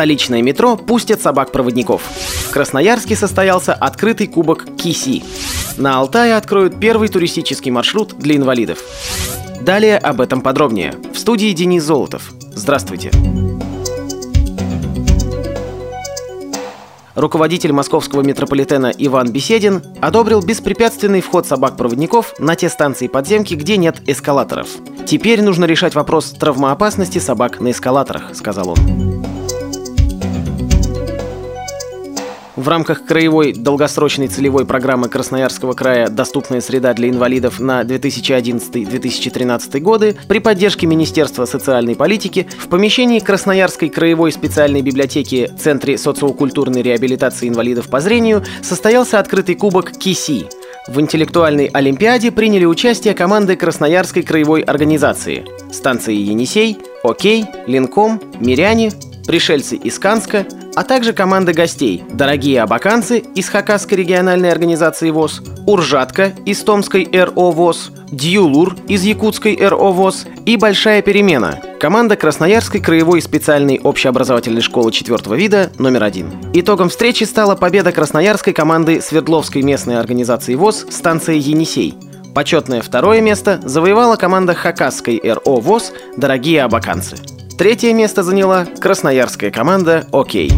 столичное метро пустят собак-проводников. В Красноярске состоялся открытый кубок Киси. На Алтае откроют первый туристический маршрут для инвалидов. Далее об этом подробнее. В студии Денис Золотов. Здравствуйте. Руководитель московского метрополитена Иван Беседин одобрил беспрепятственный вход собак-проводников на те станции подземки, где нет эскалаторов. Теперь нужно решать вопрос травмоопасности собак на эскалаторах, сказал он. В рамках краевой долгосрочной целевой программы Красноярского края «Доступная среда для инвалидов» на 2011-2013 годы при поддержке Министерства социальной политики в помещении Красноярской краевой специальной библиотеки Центре социокультурной реабилитации инвалидов по зрению состоялся открытый кубок КИСИ, в интеллектуальной олимпиаде приняли участие команды Красноярской краевой организации, станции «Енисей», «Окей», «Линком», «Миряне», пришельцы из Канска, а также команда гостей «Дорогие абаканцы» из Хакасской региональной организации ВОЗ, «Уржатка» из Томской РО ВОЗ, «Дьюлур» из Якутской РО ВОЗ и «Большая перемена» команда Красноярской краевой специальной общеобразовательной школы четвертого вида номер один. Итогом встречи стала победа красноярской команды Свердловской местной организации ВОЗ станция «Енисей», Почетное второе место завоевала команда Хакасской РО ВОЗ «Дорогие абаканцы». Третье место заняла красноярская команда «Окей».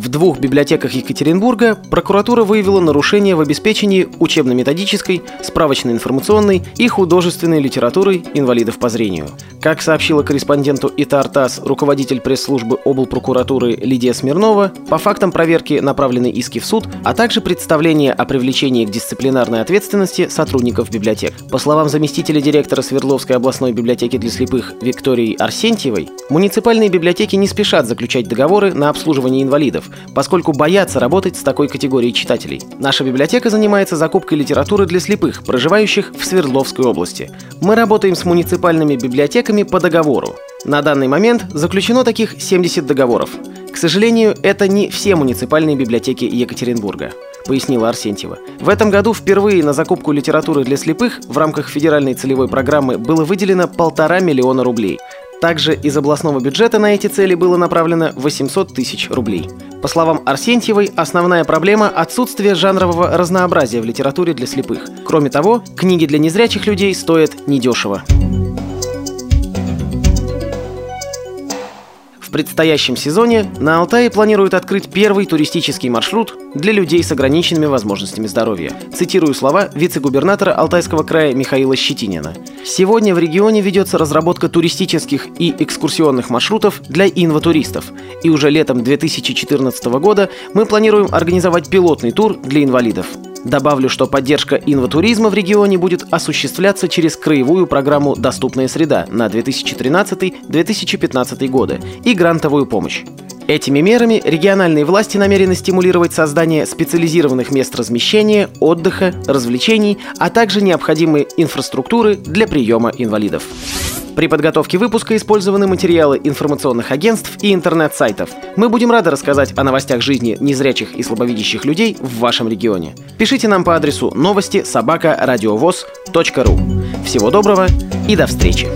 В двух библиотеках Екатеринбурга прокуратура выявила нарушения в обеспечении учебно-методической, справочно-информационной и художественной литературой инвалидов по зрению. Как сообщила корреспонденту ИТАРТАС руководитель пресс-службы облпрокуратуры Лидия Смирнова, по фактам проверки направлены иски в суд, а также представление о привлечении к дисциплинарной ответственности сотрудников библиотек. По словам заместителя директора Свердловской областной библиотеки для слепых Виктории Арсентьевой, муниципальные библиотеки не спешат заключать договоры на обслуживание инвалидов, поскольку боятся работать с такой категорией читателей. Наша библиотека занимается закупкой литературы для слепых, проживающих в Свердловской области. Мы работаем с муниципальными библиотеками по договору. На данный момент заключено таких 70 договоров. К сожалению, это не все муниципальные библиотеки Екатеринбурга пояснила Арсентьева. В этом году впервые на закупку литературы для слепых в рамках федеральной целевой программы было выделено полтора миллиона рублей. Также из областного бюджета на эти цели было направлено 800 тысяч рублей. По словам Арсентьевой, основная проблема – отсутствие жанрового разнообразия в литературе для слепых. Кроме того, книги для незрячих людей стоят недешево. В предстоящем сезоне на Алтае планируют открыть первый туристический маршрут для людей с ограниченными возможностями здоровья. Цитирую слова вице-губернатора Алтайского края Михаила Щетинина. Сегодня в регионе ведется разработка туристических и экскурсионных маршрутов для инватуристов. И уже летом 2014 года мы планируем организовать пилотный тур для инвалидов. Добавлю, что поддержка инватуризма в регионе будет осуществляться через краевую программу «Доступная среда» на 2013-2015 годы и грантовую помощь. Этими мерами региональные власти намерены стимулировать создание специализированных мест размещения, отдыха, развлечений, а также необходимой инфраструктуры для приема инвалидов. При подготовке выпуска использованы материалы информационных агентств и интернет-сайтов. Мы будем рады рассказать о новостях жизни незрячих и слабовидящих людей в вашем регионе. Пишите нам по адресу новости собака ру. Всего доброго и до встречи!